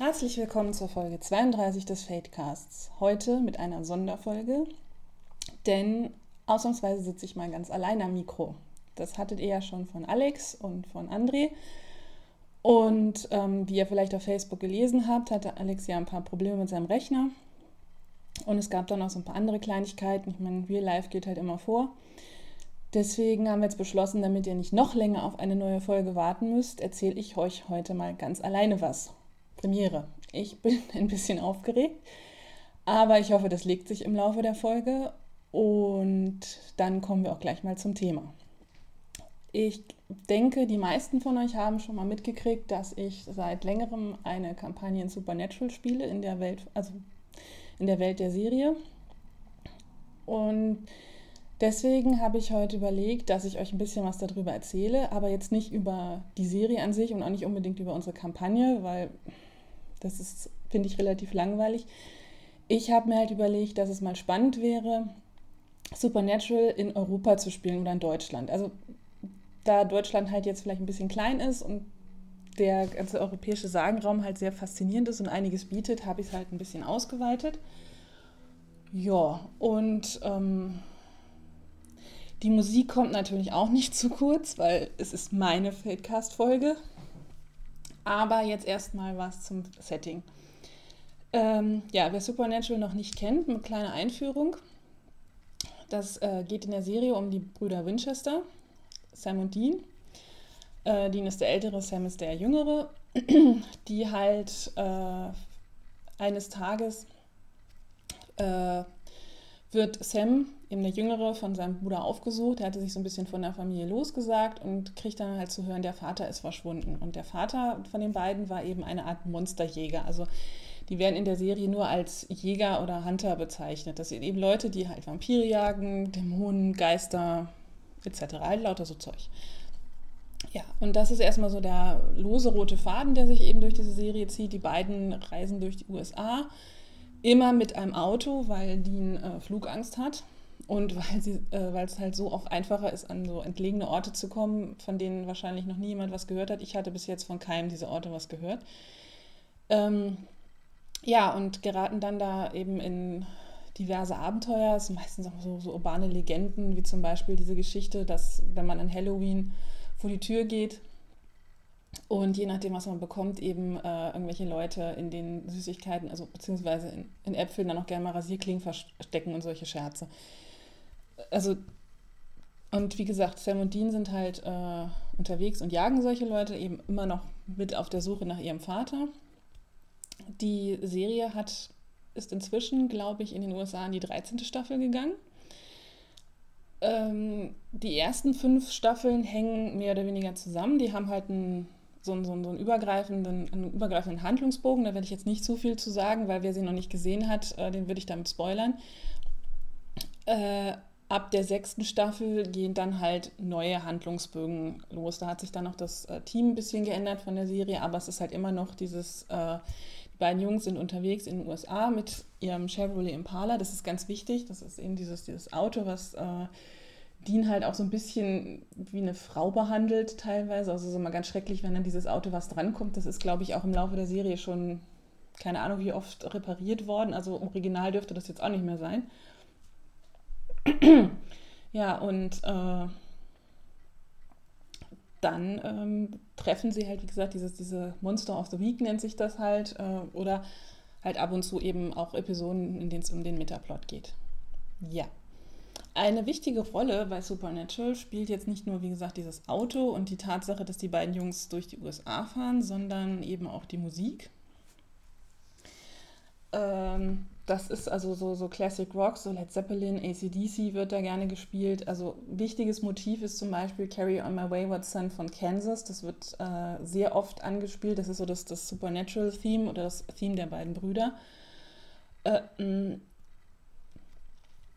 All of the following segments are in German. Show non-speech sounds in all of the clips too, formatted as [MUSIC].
Herzlich willkommen zur Folge 32 des Fadecasts. Heute mit einer Sonderfolge, denn ausnahmsweise sitze ich mal ganz allein am Mikro. Das hattet ihr ja schon von Alex und von André. Und ähm, wie ihr vielleicht auf Facebook gelesen habt, hatte Alex ja ein paar Probleme mit seinem Rechner. Und es gab dann noch so ein paar andere Kleinigkeiten. Ich meine, Real Life geht halt immer vor. Deswegen haben wir jetzt beschlossen, damit ihr nicht noch länger auf eine neue Folge warten müsst, erzähle ich euch heute mal ganz alleine was. Premiere. Ich bin [LAUGHS] ein bisschen aufgeregt, aber ich hoffe, das legt sich im Laufe der Folge und dann kommen wir auch gleich mal zum Thema. Ich denke, die meisten von euch haben schon mal mitgekriegt, dass ich seit längerem eine Kampagne in Supernatural spiele in der Welt, also in der Welt der Serie. Und deswegen habe ich heute überlegt, dass ich euch ein bisschen was darüber erzähle, aber jetzt nicht über die Serie an sich und auch nicht unbedingt über unsere Kampagne, weil das ist, finde ich, relativ langweilig. Ich habe mir halt überlegt, dass es mal spannend wäre, Supernatural in Europa zu spielen oder in Deutschland. Also da Deutschland halt jetzt vielleicht ein bisschen klein ist und der ganze europäische Sagenraum halt sehr faszinierend ist und einiges bietet, habe ich es halt ein bisschen ausgeweitet. Ja, und ähm, die Musik kommt natürlich auch nicht zu kurz, weil es ist meine Fadecast-Folge. Aber jetzt erstmal was zum Setting. Ähm, ja, wer Supernatural noch nicht kennt, eine kleine Einführung. Das äh, geht in der Serie um die Brüder Winchester, Sam und Dean. Äh, Dean ist der Ältere, Sam ist der Jüngere, [CLEARS THROAT] die halt äh, eines Tages äh, wird Sam, eben der Jüngere, von seinem Bruder aufgesucht. Er hatte sich so ein bisschen von der Familie losgesagt und kriegt dann halt zu hören, der Vater ist verschwunden. Und der Vater von den beiden war eben eine Art Monsterjäger. Also die werden in der Serie nur als Jäger oder Hunter bezeichnet. Das sind eben Leute, die halt Vampire jagen, Dämonen, Geister etc. Halt lauter so Zeug. Ja, und das ist erstmal so der lose rote Faden, der sich eben durch diese Serie zieht. Die beiden reisen durch die USA Immer mit einem Auto, weil die äh, Flugangst hat und weil sie, äh, es halt so auch einfacher ist, an so entlegene Orte zu kommen, von denen wahrscheinlich noch nie jemand was gehört hat. Ich hatte bis jetzt von keinem dieser Orte was gehört. Ähm, ja, und geraten dann da eben in diverse Abenteuer. Es sind meistens auch so, so urbane Legenden, wie zum Beispiel diese Geschichte, dass wenn man an Halloween vor die Tür geht, und je nachdem, was man bekommt, eben äh, irgendwelche Leute in den Süßigkeiten, also beziehungsweise in, in Äpfeln dann auch gerne mal Rasierklingen verstecken und solche Scherze. Also, und wie gesagt, Sam und Dean sind halt äh, unterwegs und jagen solche Leute eben immer noch mit auf der Suche nach ihrem Vater. Die Serie hat, ist inzwischen, glaube ich, in den USA in die 13. Staffel gegangen. Ähm, die ersten fünf Staffeln hängen mehr oder weniger zusammen. Die haben halt ein so einen, so einen, so einen übergreifenden, einen übergreifenden Handlungsbogen. Da werde ich jetzt nicht zu viel zu sagen, weil wer sie noch nicht gesehen hat, äh, den würde ich damit spoilern. Äh, ab der sechsten Staffel gehen dann halt neue Handlungsbögen los. Da hat sich dann noch das äh, Team ein bisschen geändert von der Serie, aber es ist halt immer noch dieses, äh, die beiden Jungs sind unterwegs in den USA mit ihrem Chevrolet Impala. Das ist ganz wichtig. Das ist eben dieses, dieses Auto, was äh, Dean halt auch so ein bisschen wie eine Frau behandelt teilweise. Also so mal ganz schrecklich, wenn dann dieses Auto was drankommt. Das ist, glaube ich, auch im Laufe der Serie schon, keine Ahnung, wie oft repariert worden. Also original dürfte das jetzt auch nicht mehr sein. Ja, und äh, dann ähm, treffen sie halt, wie gesagt, dieses, diese Monster of the Week nennt sich das halt. Äh, oder halt ab und zu eben auch Episoden, in denen es um den Metaplot geht. Ja. Eine wichtige Rolle bei Supernatural spielt jetzt nicht nur, wie gesagt, dieses Auto und die Tatsache, dass die beiden Jungs durch die USA fahren, sondern eben auch die Musik. Ähm, das ist also so, so Classic Rock, so Led Zeppelin, ACDC wird da gerne gespielt. Also wichtiges Motiv ist zum Beispiel Carry on My Wayward Son von Kansas. Das wird äh, sehr oft angespielt. Das ist so das, das Supernatural-Theme oder das Theme der beiden Brüder. Äh,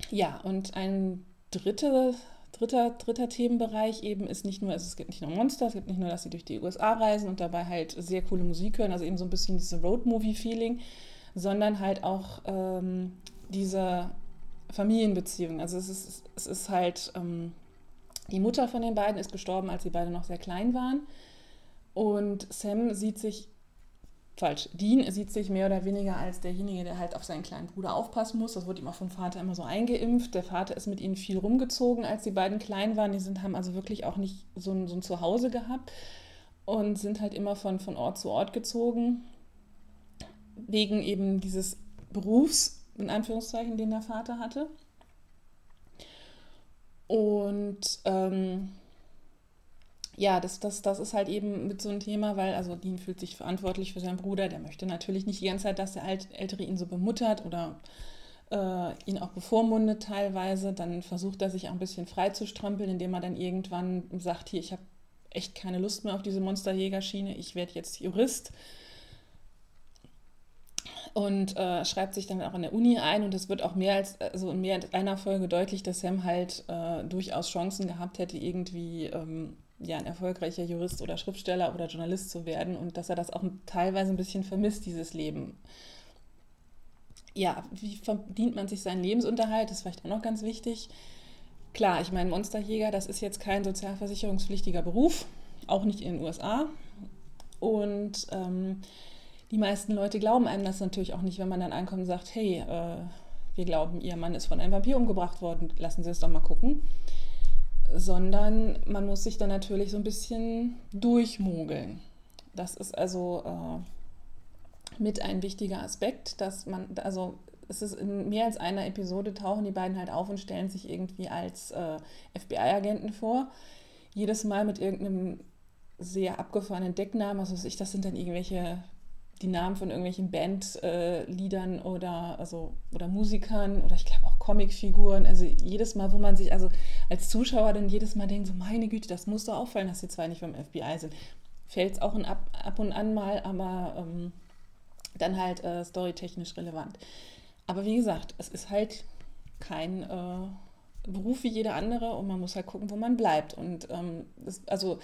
ja, und ein dritte, dritter, dritter Themenbereich eben ist nicht nur, also es gibt nicht nur Monster, es gibt nicht nur, dass sie durch die USA reisen und dabei halt sehr coole Musik hören, also eben so ein bisschen diese Road-Movie-Feeling, sondern halt auch ähm, diese Familienbeziehung. Also es ist, es ist halt, ähm, die Mutter von den beiden ist gestorben, als sie beide noch sehr klein waren. Und Sam sieht sich falsch. Dean sieht sich mehr oder weniger als derjenige, der halt auf seinen kleinen Bruder aufpassen muss. Das wurde ihm auch vom Vater immer so eingeimpft. Der Vater ist mit ihnen viel rumgezogen, als die beiden klein waren. Die sind, haben also wirklich auch nicht so ein, so ein Zuhause gehabt und sind halt immer von, von Ort zu Ort gezogen. Wegen eben dieses Berufs, in Anführungszeichen, den der Vater hatte. Und ähm, ja, das, das, das ist halt eben mit so einem Thema, weil also Dean fühlt sich verantwortlich für seinen Bruder, der möchte natürlich nicht die ganze Zeit, dass der Ältere ihn so bemuttert oder äh, ihn auch bevormundet teilweise. Dann versucht er sich auch ein bisschen frei zu strampeln, indem er dann irgendwann sagt, hier, ich habe echt keine Lust mehr auf diese Monsterjägerschiene, ich werde jetzt Jurist und äh, schreibt sich dann auch an der Uni ein und es wird auch mehr als also in mehr als einer Folge deutlich, dass Sam halt äh, durchaus Chancen gehabt hätte, irgendwie ähm, ja, ein erfolgreicher Jurist oder Schriftsteller oder Journalist zu werden und dass er das auch teilweise ein bisschen vermisst, dieses Leben. Ja, wie verdient man sich seinen Lebensunterhalt? Das ist vielleicht auch noch ganz wichtig. Klar, ich meine, Monsterjäger, das ist jetzt kein sozialversicherungspflichtiger Beruf, auch nicht in den USA. Und ähm, die meisten Leute glauben einem das natürlich auch nicht, wenn man dann ankommt und sagt, hey, äh, wir glauben, Ihr Mann ist von einem Vampir umgebracht worden, lassen Sie es doch mal gucken sondern man muss sich dann natürlich so ein bisschen durchmogeln. Das ist also äh, mit ein wichtiger Aspekt, dass man, also es ist in mehr als einer Episode tauchen die beiden halt auf und stellen sich irgendwie als äh, FBI-Agenten vor. Jedes Mal mit irgendeinem sehr abgefahrenen Decknamen, also ich, das sind dann irgendwelche die Namen von irgendwelchen Bandliedern äh, oder, also, oder Musikern oder ich glaube auch Comicfiguren. Also jedes Mal, wo man sich also als Zuschauer dann jedes Mal denkt, so meine Güte, das muss doch auffallen, dass die zwei nicht vom FBI sind. Fällt es auch ab, ab und an mal, aber ähm, dann halt äh, storytechnisch relevant. Aber wie gesagt, es ist halt kein äh, Beruf wie jeder andere und man muss halt gucken, wo man bleibt. Und ähm, das, also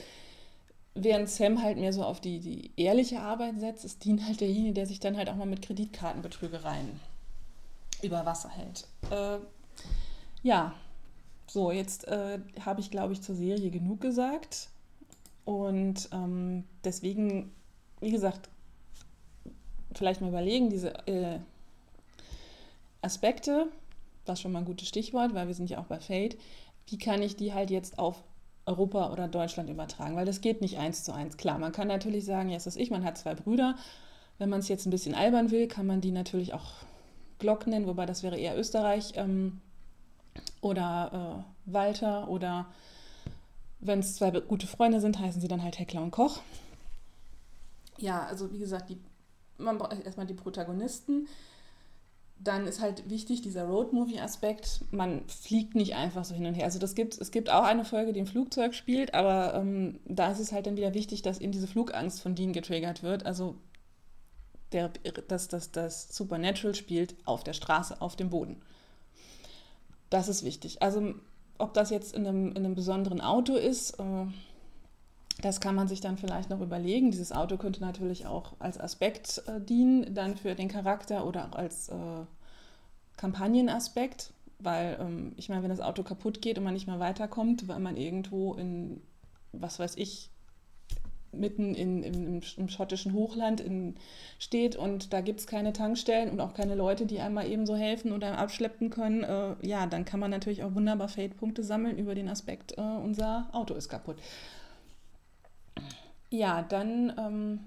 während Sam halt mehr so auf die, die ehrliche Arbeit setzt, ist Dean halt derjenige, der sich dann halt auch mal mit Kreditkartenbetrügereien über Wasser hält. Äh, ja, so, jetzt äh, habe ich, glaube ich, zur Serie genug gesagt. Und ähm, deswegen, wie gesagt, vielleicht mal überlegen, diese äh, Aspekte, was schon mal ein gutes Stichwort, weil wir sind ja auch bei Fate, wie kann ich die halt jetzt auf Europa oder Deutschland übertragen, weil das geht nicht eins zu eins. Klar, man kann natürlich sagen, jetzt ist ich, man hat zwei Brüder. Wenn man es jetzt ein bisschen albern will, kann man die natürlich auch Glock nennen, wobei das wäre eher Österreich ähm, oder äh, Walter oder wenn es zwei gute Freunde sind, heißen sie dann halt Heckler und Koch. Ja, also wie gesagt, die, man braucht erstmal die Protagonisten dann ist halt wichtig dieser Roadmovie-Aspekt. Man fliegt nicht einfach so hin und her. Also das gibt, es gibt auch eine Folge, die im Flugzeug spielt, aber ähm, da ist es halt dann wieder wichtig, dass eben diese Flugangst von Dean getriggert wird. Also der, das, das, das Supernatural spielt auf der Straße, auf dem Boden. Das ist wichtig. Also ob das jetzt in einem, in einem besonderen Auto ist, äh, das kann man sich dann vielleicht noch überlegen. Dieses Auto könnte natürlich auch als Aspekt äh, dienen, dann für den Charakter oder auch als äh, Kampagnenaspekt, weil ähm, ich meine, wenn das Auto kaputt geht und man nicht mehr weiterkommt, weil man irgendwo in, was weiß ich, mitten in, in, im, schottischen Hochland in, steht und da gibt es keine Tankstellen und auch keine Leute, die einmal eben so helfen oder abschleppen können, äh, ja, dann kann man natürlich auch wunderbar Fade-Punkte sammeln über den Aspekt, äh, unser Auto ist kaputt. Ja, dann ähm,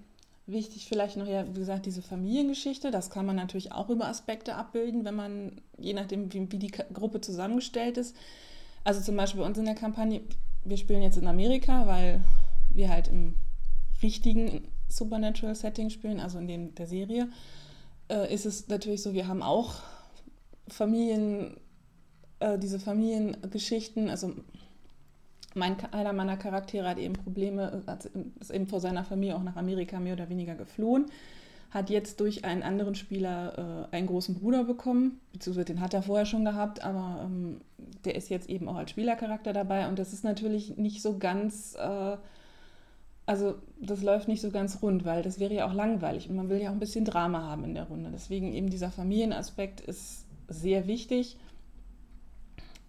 wichtig vielleicht noch, ja, wie gesagt, diese Familiengeschichte. Das kann man natürlich auch über Aspekte abbilden, wenn man, je nachdem, wie, wie die Gruppe zusammengestellt ist. Also zum Beispiel bei uns in der Kampagne, wir spielen jetzt in Amerika, weil wir halt im richtigen Supernatural Setting spielen, also in dem der Serie, äh, ist es natürlich so, wir haben auch Familien, äh, diese Familiengeschichten, also mein, einer meiner Charaktere hat eben Probleme, ist eben vor seiner Familie auch nach Amerika mehr oder weniger geflohen, hat jetzt durch einen anderen Spieler äh, einen großen Bruder bekommen, beziehungsweise den hat er vorher schon gehabt, aber ähm, der ist jetzt eben auch als Spielercharakter dabei und das ist natürlich nicht so ganz, äh, also das läuft nicht so ganz rund, weil das wäre ja auch langweilig und man will ja auch ein bisschen Drama haben in der Runde. Deswegen eben dieser Familienaspekt ist sehr wichtig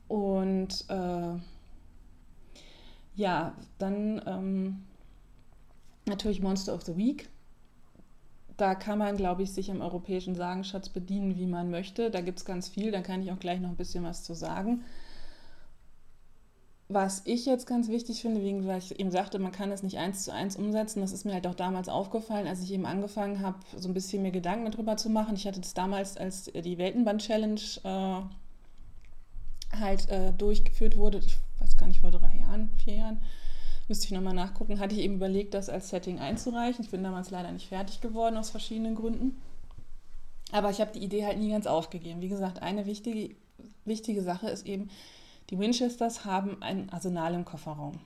und äh, ja, dann ähm, natürlich Monster of the Week. da kann man, glaube ich, sich im europäischen Sagenschatz bedienen, wie man möchte. Da gibt es ganz viel, da kann ich auch gleich noch ein bisschen was zu sagen. Was ich jetzt ganz wichtig finde, wegen, weil ich eben sagte, man kann es nicht eins zu eins umsetzen, das ist mir halt auch damals aufgefallen, als ich eben angefangen habe, so ein bisschen mir Gedanken darüber zu machen. Ich hatte das damals, als die Weltenband-Challenge äh, halt äh, durchgeführt wurde, ich gar nicht, vor drei Jahren, vier Jahren, müsste ich nochmal nachgucken, hatte ich eben überlegt, das als Setting einzureichen. Ich bin damals leider nicht fertig geworden aus verschiedenen Gründen. Aber ich habe die Idee halt nie ganz aufgegeben. Wie gesagt, eine wichtige, wichtige Sache ist eben, die Winchesters haben ein Arsenal im Kofferraum.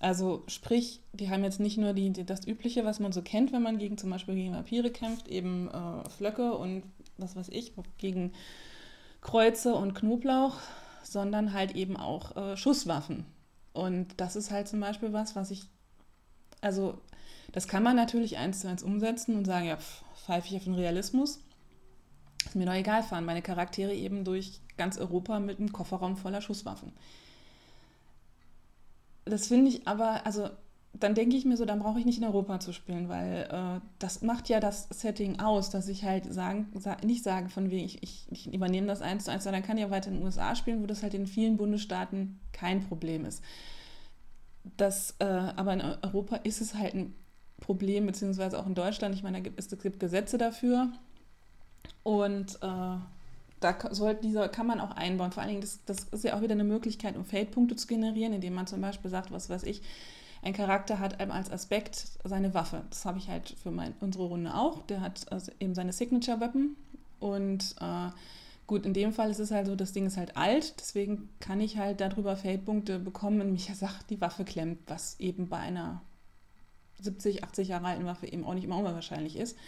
Also sprich, die haben jetzt nicht nur die, das Übliche, was man so kennt, wenn man gegen zum Beispiel gegen Vampire kämpft, eben äh, Flöcke und was weiß ich, gegen Kreuze und Knoblauch, sondern halt eben auch äh, Schusswaffen. Und das ist halt zum Beispiel was, was ich, also das kann man natürlich eins zu eins umsetzen und sagen, ja, pfeife ich auf den Realismus. Ist mir doch egal, fahren meine Charaktere eben durch ganz Europa mit einem Kofferraum voller Schusswaffen. Das finde ich aber, also dann denke ich mir so, dann brauche ich nicht in Europa zu spielen, weil äh, das macht ja das Setting aus, dass ich halt sagen, sa nicht sage von wegen, ich, ich, ich, übernehme das eins zu eins, sondern kann ja weiter in den USA spielen, wo das halt in vielen Bundesstaaten kein Problem ist. Das, äh, aber in Europa ist es halt ein Problem, beziehungsweise auch in Deutschland. Ich meine, es gibt Gesetze dafür und äh, da soll, dieser kann man auch einbauen. Vor allen Dingen, das, das ist ja auch wieder eine Möglichkeit, um Feldpunkte zu generieren, indem man zum Beispiel sagt, was weiß ich, ein Charakter hat als Aspekt seine Waffe. Das habe ich halt für mein, unsere Runde auch. Der hat also eben seine Signature-Weapon. Und äh, gut, in dem Fall ist es halt so, das Ding ist halt alt. Deswegen kann ich halt darüber Feldpunkte bekommen, wenn mich ja sagt, die Waffe klemmt, was eben bei einer 70, 80 Jahre alten Waffe eben auch nicht immer unwahrscheinlich ist.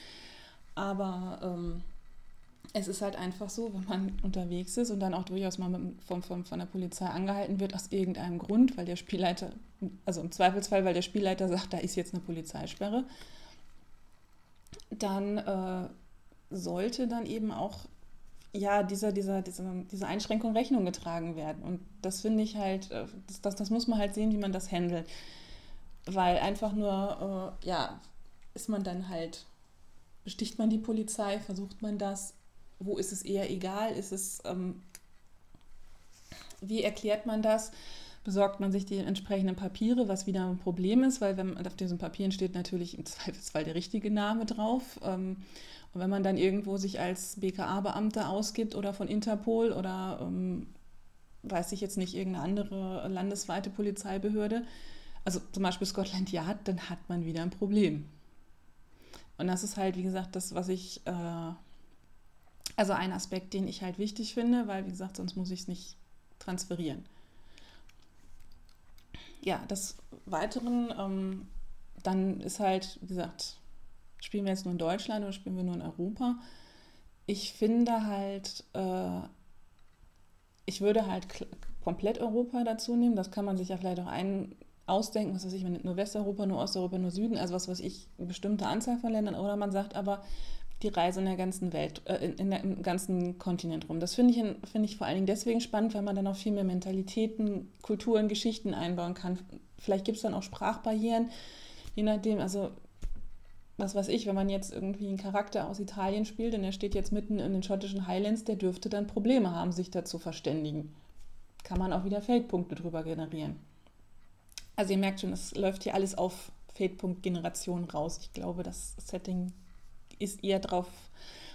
Aber ähm, es ist halt einfach so, wenn man unterwegs ist und dann auch durchaus mal mit, von, von, von der Polizei angehalten wird, aus irgendeinem Grund, weil der Spielleiter, also im Zweifelsfall, weil der Spielleiter sagt, da ist jetzt eine Polizeisperre, dann äh, sollte dann eben auch ja, dieser, dieser, dieser, dieser Einschränkung Rechnung getragen werden. Und das finde ich halt, äh, das, das, das muss man halt sehen, wie man das handelt. Weil einfach nur, äh, ja, ist man dann halt, besticht man die Polizei, versucht man das, wo ist es eher egal? Ist es, ähm, wie erklärt man das? Besorgt man sich die entsprechenden Papiere, was wieder ein Problem ist, weil wenn auf diesen Papieren steht natürlich im [LAUGHS] Zweifelsfall der richtige Name drauf. Ähm, und wenn man dann irgendwo sich als BKA-Beamter ausgibt oder von Interpol oder ähm, weiß ich jetzt nicht, irgendeine andere landesweite Polizeibehörde, also zum Beispiel Scotland Yard, dann hat man wieder ein Problem. Und das ist halt, wie gesagt, das, was ich äh, also ein Aspekt, den ich halt wichtig finde, weil, wie gesagt, sonst muss ich es nicht transferieren. Ja, des Weiteren, ähm, dann ist halt, wie gesagt, spielen wir jetzt nur in Deutschland oder spielen wir nur in Europa? Ich finde halt, äh, ich würde halt komplett Europa dazu nehmen. Das kann man sich ja vielleicht auch ein ausdenken, was weiß ich, nur Westeuropa, nur Osteuropa, nur Süden, also was weiß ich, eine bestimmte Anzahl von Ländern. Oder man sagt aber, die Reise in der ganzen Welt, äh, in, in der, im ganzen Kontinent rum. Das finde ich, find ich vor allen Dingen deswegen spannend, weil man dann auch viel mehr Mentalitäten, Kulturen, Geschichten einbauen kann. Vielleicht gibt es dann auch Sprachbarrieren, je nachdem, also was weiß ich, wenn man jetzt irgendwie einen Charakter aus Italien spielt und er steht jetzt mitten in den schottischen Highlands, der dürfte dann Probleme haben, sich da zu verständigen. Kann man auch wieder Feldpunkte drüber generieren. Also ihr merkt schon, es läuft hier alles auf Feldpunkt-Generation raus. Ich glaube, das Setting ist eher darauf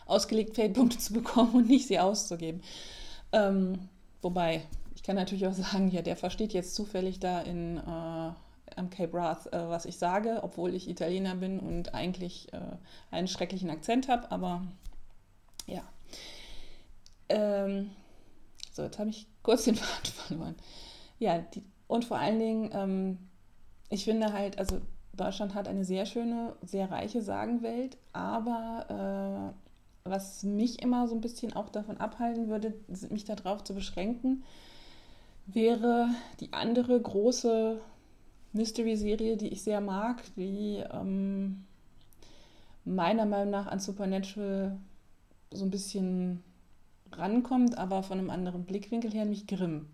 ausgelegt, Feldpunkte zu bekommen und nicht sie auszugeben. Ähm, wobei, ich kann natürlich auch sagen, ja, der versteht jetzt zufällig da in, äh, am Cape Wrath, äh, was ich sage, obwohl ich Italiener bin und eigentlich äh, einen schrecklichen Akzent habe, aber ja. Ähm, so, jetzt habe ich kurz den [LAUGHS] Faden verloren. Ja, die, und vor allen Dingen, ähm, ich finde halt, also Deutschland hat eine sehr schöne, sehr reiche Sagenwelt, aber äh, was mich immer so ein bisschen auch davon abhalten würde, mich darauf zu beschränken, wäre die andere große Mystery-Serie, die ich sehr mag, die ähm, meiner Meinung nach an Supernatural so ein bisschen rankommt, aber von einem anderen Blickwinkel her, nämlich Grimm.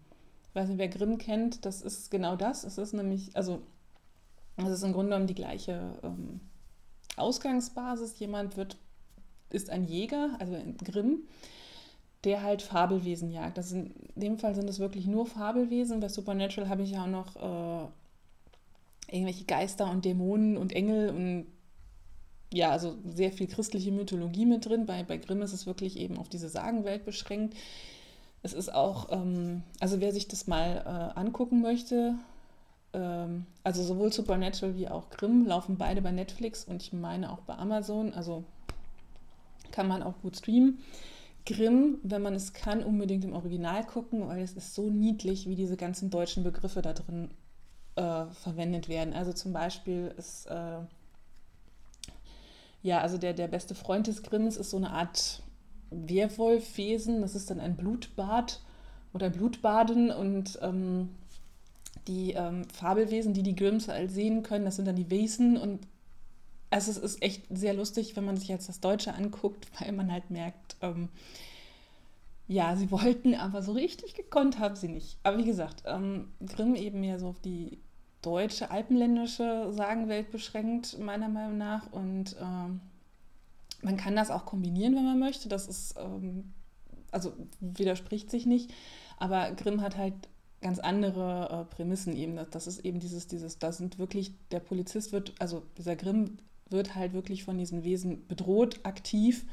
Ich weiß nicht, wer Grimm kennt, das ist genau das. Es ist nämlich, also es ist im Grunde genommen die gleiche ähm, Ausgangsbasis. Jemand wird ist ein Jäger, also ein Grimm, der halt Fabelwesen jagt. Das in dem Fall sind es wirklich nur Fabelwesen. Bei Supernatural habe ich ja auch noch äh, irgendwelche Geister und Dämonen und Engel und ja, also sehr viel christliche Mythologie mit drin. Bei, bei Grimm ist es wirklich eben auf diese Sagenwelt beschränkt. Es ist auch, ähm, also wer sich das mal äh, angucken möchte, ähm, also sowohl Supernatural wie auch Grimm laufen beide bei Netflix und ich meine auch bei Amazon, also kann man auch gut streamen. Grimm, wenn man es kann, unbedingt im Original gucken, weil es ist so niedlich, wie diese ganzen deutschen Begriffe da drin äh, verwendet werden. Also zum Beispiel ist, äh, ja, also der, der beste Freund des Grimms ist so eine Art Werwolfwesen. Das ist dann ein Blutbad oder Blutbaden und ähm, die ähm, Fabelwesen, die die Grimms halt sehen können, das sind dann die Wesen und also es ist echt sehr lustig, wenn man sich jetzt das Deutsche anguckt, [LAUGHS] weil man halt merkt, ähm, ja, sie wollten, aber so richtig gekonnt haben sie nicht. Aber wie gesagt, ähm, Grimm eben mehr so auf die deutsche, alpenländische Sagenwelt beschränkt, meiner Meinung nach. Und ähm, man kann das auch kombinieren, wenn man möchte. Das ist, ähm, also widerspricht sich nicht. Aber Grimm hat halt ganz andere äh, Prämissen eben. Das, das, ist eben dieses, dieses, da sind wirklich, der Polizist wird, also dieser Grimm wird halt wirklich von diesen Wesen bedroht, aktiv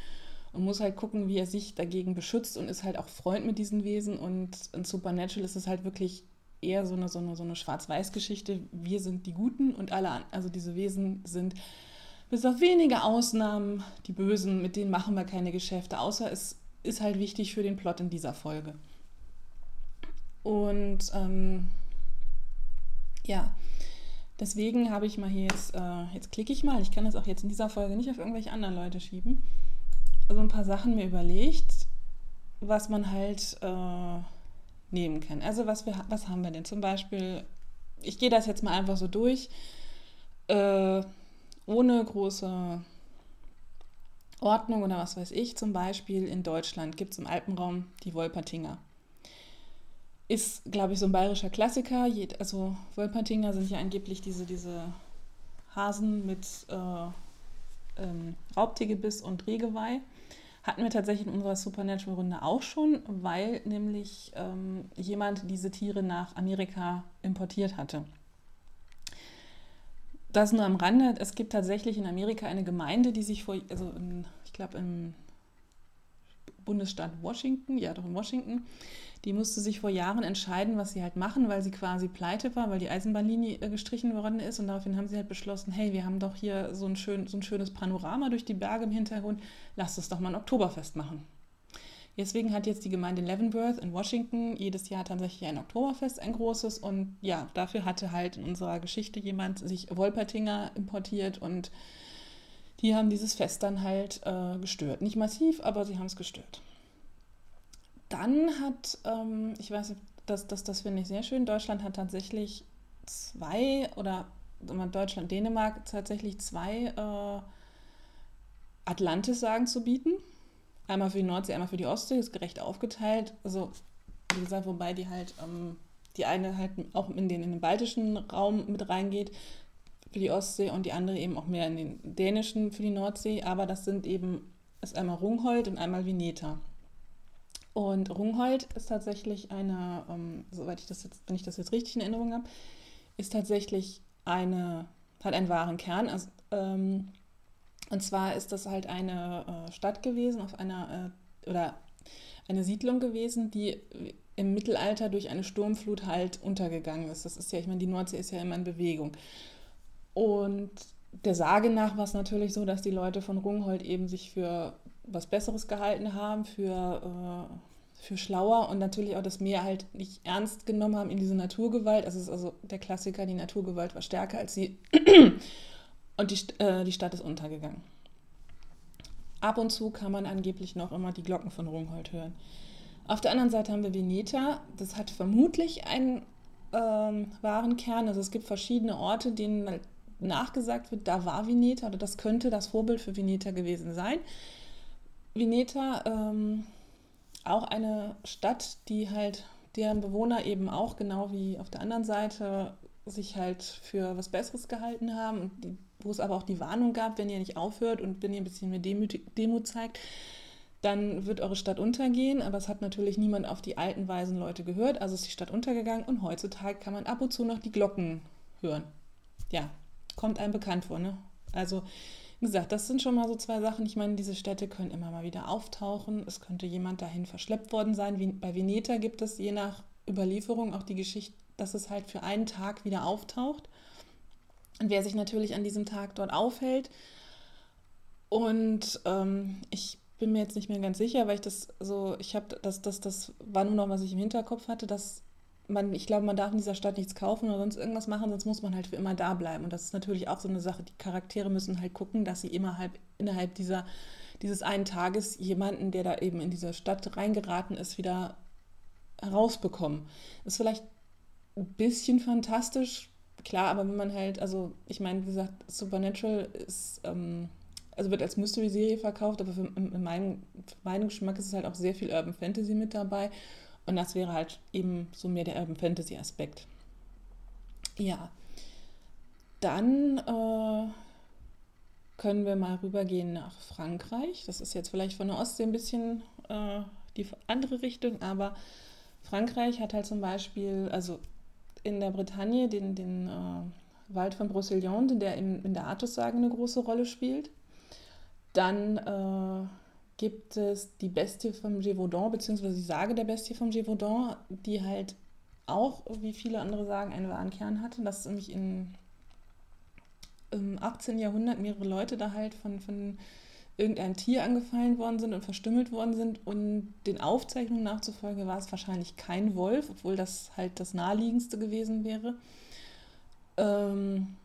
und muss halt gucken, wie er sich dagegen beschützt und ist halt auch Freund mit diesen Wesen. Und in Supernatural ist es halt wirklich eher so eine, so eine, so eine Schwarz-Weiß-Geschichte. Wir sind die Guten und alle, also diese Wesen sind bis auf wenige Ausnahmen die Bösen, mit denen machen wir keine Geschäfte, außer es ist halt wichtig für den Plot in dieser Folge. Und ähm, ja, deswegen habe ich mal hier jetzt, äh, jetzt klicke ich mal, ich kann das auch jetzt in dieser Folge nicht auf irgendwelche anderen Leute schieben, so ein paar Sachen mir überlegt, was man halt äh, nehmen kann. Also was, wir, was haben wir denn? Zum Beispiel, ich gehe das jetzt mal einfach so durch, äh, ohne große Ordnung oder was weiß ich. Zum Beispiel in Deutschland gibt es im Alpenraum die Wolpertinger ist, glaube ich, so ein bayerischer Klassiker. Also Wolpertinger sind ja angeblich diese, diese Hasen mit äh, ähm, Raubtiergebiss und Regeweih. Hatten wir tatsächlich in unserer Supernatural-Runde auch schon, weil nämlich ähm, jemand diese Tiere nach Amerika importiert hatte. Das nur am Rande. Es gibt tatsächlich in Amerika eine Gemeinde, die sich vor, also in, ich glaube im Bundesstaat Washington, ja doch in Washington, die musste sich vor Jahren entscheiden, was sie halt machen, weil sie quasi pleite war, weil die Eisenbahnlinie äh, gestrichen worden ist. Und daraufhin haben sie halt beschlossen, hey, wir haben doch hier so ein, schön, so ein schönes Panorama durch die Berge im Hintergrund, lasst es doch mal ein Oktoberfest machen. Deswegen hat jetzt die Gemeinde Leavenworth in Washington jedes Jahr tatsächlich ein Oktoberfest, ein großes. Und ja, dafür hatte halt in unserer Geschichte jemand sich Wolpertinger importiert und die haben dieses Fest dann halt äh, gestört. Nicht massiv, aber sie haben es gestört. Dann hat, ähm, ich weiß nicht, das, das, das finde ich sehr schön, Deutschland hat tatsächlich zwei oder Deutschland, Dänemark tatsächlich zwei äh, Atlantis-Sagen zu bieten. Einmal für die Nordsee, einmal für die Ostsee, ist gerecht aufgeteilt. Also, wie gesagt, wobei die halt, ähm, die eine halt auch in den, in den baltischen Raum mit reingeht für die Ostsee und die andere eben auch mehr in den dänischen für die Nordsee. Aber das sind eben, ist einmal Rungholt und einmal Vineta. Und Rungholt ist tatsächlich eine, ähm, soweit ich das jetzt, wenn ich das jetzt richtig in Erinnerung habe, ist tatsächlich eine, hat einen wahren Kern. Also, ähm, und zwar ist das halt eine äh, Stadt gewesen, auf einer, äh, oder eine Siedlung gewesen, die im Mittelalter durch eine Sturmflut halt untergegangen ist. Das ist ja, ich meine, die Nordsee ist ja immer in Bewegung. Und der Sage nach war es natürlich so, dass die Leute von Rungholt eben sich für was Besseres gehalten haben, für, äh, für schlauer und natürlich auch das Meer halt nicht ernst genommen haben in diese Naturgewalt. Also es ist also der Klassiker, die Naturgewalt war stärker als sie [CLEARS THROAT] und die, äh, die Stadt ist untergegangen. Ab und zu kann man angeblich noch immer die Glocken von Rungholt hören. Auf der anderen Seite haben wir Veneta. Das hat vermutlich einen ähm, wahren Kern. Also es gibt verschiedene Orte, denen halt nachgesagt wird, da war Veneta oder das könnte das Vorbild für Veneta gewesen sein. Veneta, ähm, auch eine Stadt, die halt deren Bewohner eben auch genau wie auf der anderen Seite sich halt für was Besseres gehalten haben wo es aber auch die Warnung gab, wenn ihr nicht aufhört und wenn ihr ein bisschen mehr Demut, Demut zeigt, dann wird eure Stadt untergehen. Aber es hat natürlich niemand auf die alten, weisen Leute gehört. Also ist die Stadt untergegangen und heutzutage kann man ab und zu noch die Glocken hören. Ja, kommt einem bekannt vor, ne? Also, wie gesagt, das sind schon mal so zwei Sachen. Ich meine, diese Städte können immer mal wieder auftauchen. Es könnte jemand dahin verschleppt worden sein. Bei Veneta gibt es je nach Überlieferung auch die Geschichte, dass es halt für einen Tag wieder auftaucht. Und wer sich natürlich an diesem Tag dort aufhält. Und ähm, ich bin mir jetzt nicht mehr ganz sicher, weil ich das so, ich habe das, das, das war nur noch, was ich im Hinterkopf hatte, dass man, ich glaube, man darf in dieser Stadt nichts kaufen oder sonst irgendwas machen, sonst muss man halt für immer da bleiben. Und das ist natürlich auch so eine Sache. Die Charaktere müssen halt gucken, dass sie immer halt innerhalb dieser, dieses einen Tages jemanden, der da eben in diese Stadt reingeraten ist, wieder herausbekommen. Ist vielleicht ein bisschen fantastisch, klar, aber wenn man halt, also ich meine, wie gesagt, Supernatural ist, ähm, also wird als Mystery-Serie verkauft, aber für, in meinem, für meinen Geschmack ist es halt auch sehr viel Urban Fantasy mit dabei. Und das wäre halt eben so mehr der Urban Fantasy Aspekt. Ja, dann äh, können wir mal rübergehen nach Frankreich. Das ist jetzt vielleicht von der Ostsee ein bisschen äh, die andere Richtung, aber Frankreich hat halt zum Beispiel, also in der Bretagne, den, den äh, Wald von Brocéliande, der in, in der Artussage eine große Rolle spielt. Dann äh, gibt es die Bestie vom Gévaudan, beziehungsweise die Sage der Bestie vom Gévaudan, die halt auch, wie viele andere sagen, einen wahren Kern hatte, dass nämlich in, im 18. Jahrhundert mehrere Leute da halt von, von irgendeinem Tier angefallen worden sind und verstümmelt worden sind. Und den Aufzeichnungen nachzufolge war es wahrscheinlich kein Wolf, obwohl das halt das naheliegendste gewesen wäre. Ähm,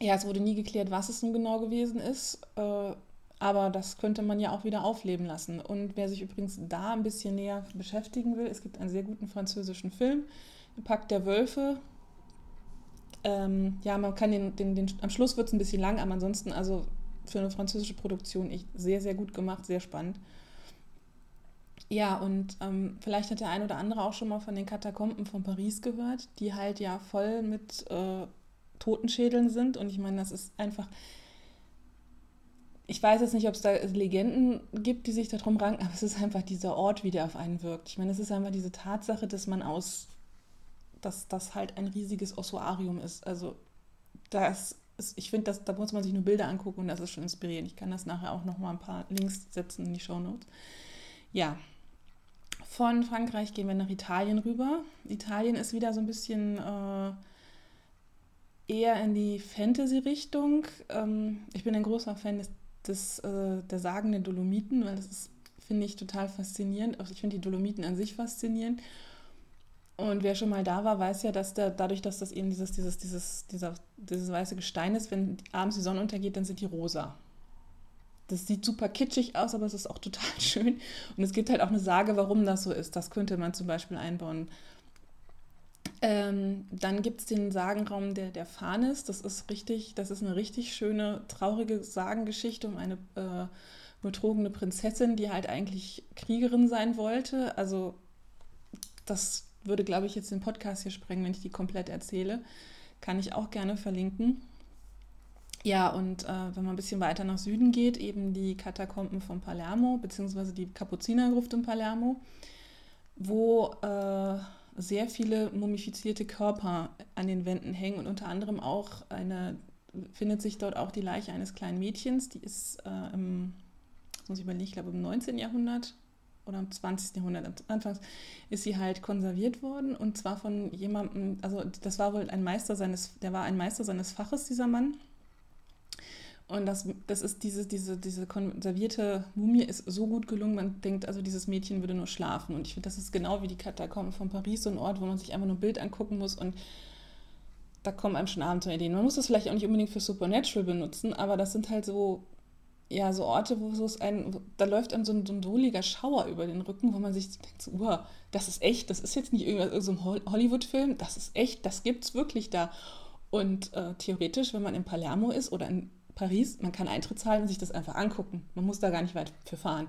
ja, es wurde nie geklärt, was es nun genau gewesen ist. Äh, aber das könnte man ja auch wieder aufleben lassen. Und wer sich übrigens da ein bisschen näher beschäftigen will, es gibt einen sehr guten französischen Film, Pakt der Wölfe. Ähm, ja, man kann den, den, den am Schluss wird es ein bisschen lang, aber ansonsten, also für eine französische Produktion, echt sehr, sehr gut gemacht, sehr spannend. Ja, und ähm, vielleicht hat der ein oder andere auch schon mal von den Katakomben von Paris gehört, die halt ja voll mit äh, Totenschädeln sind. Und ich meine, das ist einfach, ich weiß jetzt nicht, ob es da Legenden gibt, die sich darum ranken, aber es ist einfach dieser Ort, wie der auf einen wirkt. Ich meine, es ist einfach diese Tatsache, dass man aus, dass das halt ein riesiges Ossuarium ist. Also das ist, ich finde, da muss man sich nur Bilder angucken und das ist schon inspirierend. Ich kann das nachher auch noch mal ein paar Links setzen in die Show Notes. Ja, von Frankreich gehen wir nach Italien rüber. Italien ist wieder so ein bisschen äh, eher in die Fantasy-Richtung. Ähm, ich bin ein großer Fan des des, äh, der Sagen der Dolomiten, weil das finde ich, total faszinierend. Also ich finde die Dolomiten an sich faszinierend. Und wer schon mal da war, weiß ja, dass der, dadurch, dass das eben dieses, dieses, dieses, dieser, dieses weiße Gestein ist, wenn abends die Sonne untergeht, dann sind die rosa. Das sieht super kitschig aus, aber es ist auch total [LAUGHS] schön. Und es gibt halt auch eine Sage, warum das so ist. Das könnte man zum Beispiel einbauen. Ähm, dann gibt es den Sagenraum der, der Fanis. Das ist richtig, das ist eine richtig schöne, traurige Sagengeschichte um eine äh, betrogene Prinzessin, die halt eigentlich Kriegerin sein wollte. Also das würde, glaube ich, jetzt den Podcast hier sprengen, wenn ich die komplett erzähle. Kann ich auch gerne verlinken. Ja, und äh, wenn man ein bisschen weiter nach Süden geht, eben die Katakomben von Palermo, beziehungsweise die Kapuzinergruft in Palermo, wo äh, sehr viele mumifizierte Körper an den Wänden hängen und unter anderem auch eine, findet sich dort auch die Leiche eines kleinen Mädchens, die ist äh, im, muss ich überlegen, ich glaube im 19. Jahrhundert oder im 20. Jahrhundert, anfangs ist sie halt konserviert worden und zwar von jemandem, also das war wohl ein Meister seines, der war ein Meister seines Faches, dieser Mann und das, das ist diese, diese, diese konservierte Mumie ist so gut gelungen, man denkt, also dieses Mädchen würde nur schlafen. Und ich finde, das ist genau wie die Katakomben von Paris, so ein Ort, wo man sich einfach nur ein Bild angucken muss und da kommen einem schon Abenteuerideen. Man muss das vielleicht auch nicht unbedingt für Supernatural benutzen, aber das sind halt so, ja, so Orte, wo es ein, da läuft einem so ein, so ein wohliger Schauer über den Rücken, wo man sich denkt, so, uh, das ist echt, das ist jetzt nicht irgendwas, so ein Hollywood-Film, das ist echt, das gibt es wirklich da. Und äh, theoretisch, wenn man in Palermo ist oder in Paris, man kann Eintritt zahlen und sich das einfach angucken. Man muss da gar nicht weit für fahren.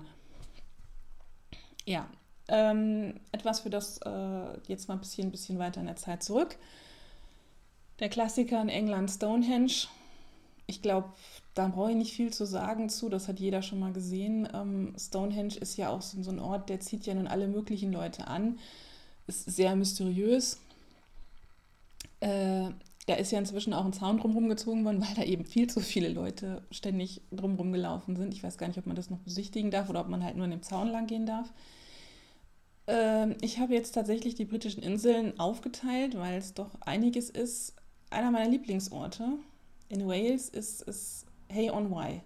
Ja, ähm, etwas für das äh, jetzt mal ein bisschen, ein bisschen weiter in der Zeit zurück. Der Klassiker in England Stonehenge. ich glaube, da brauche ich nicht viel zu sagen zu, das hat jeder schon mal gesehen. Ähm, Stonehenge ist ja auch so, so, ein Ort, der zieht ja nun alle möglichen Leute an, ist sehr mysteriös. Äh, da ist ja inzwischen auch ein Zaun drumherum gezogen worden, weil da eben viel zu viele Leute ständig drumherum gelaufen sind. Ich weiß gar nicht, ob man das noch besichtigen darf oder ob man halt nur an dem Zaun lang gehen darf. Ähm, ich habe jetzt tatsächlich die britischen Inseln aufgeteilt, weil es doch einiges ist. Einer meiner Lieblingsorte in Wales ist, ist Hey on Wye.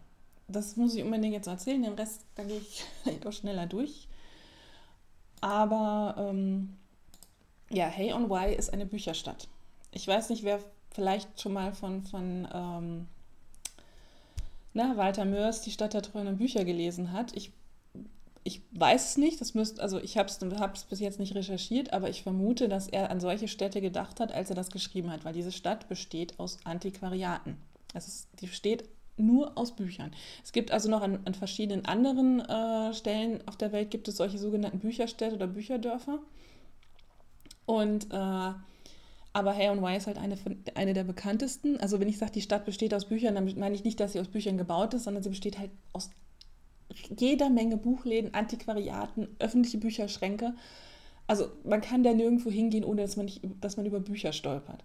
Das muss ich unbedingt jetzt erzählen, den Rest, da gehe ich [LAUGHS] doch schneller durch. Aber ähm, ja, Hey on Wye ist eine Bücherstadt. Ich weiß nicht, wer vielleicht schon mal von, von ähm, na, Walter Mörs, die Stadt der träumenden Bücher gelesen hat. Ich ich weiß es nicht, das müsst, also ich habe es bis jetzt nicht recherchiert, aber ich vermute, dass er an solche Städte gedacht hat, als er das geschrieben hat, weil diese Stadt besteht aus Antiquariaten. Es ist, die besteht nur aus Büchern. Es gibt also noch an, an verschiedenen anderen äh, Stellen auf der Welt gibt es solche sogenannten Bücherstädte oder Bücherdörfer. Und äh, aber Hay on Wye ist halt eine, eine der bekanntesten. Also wenn ich sage, die Stadt besteht aus Büchern, dann meine ich nicht, dass sie aus Büchern gebaut ist, sondern sie besteht halt aus jeder Menge Buchläden, Antiquariaten, öffentliche Bücherschränke. Also man kann da nirgendwo hingehen, ohne dass man, nicht, dass man über Bücher stolpert.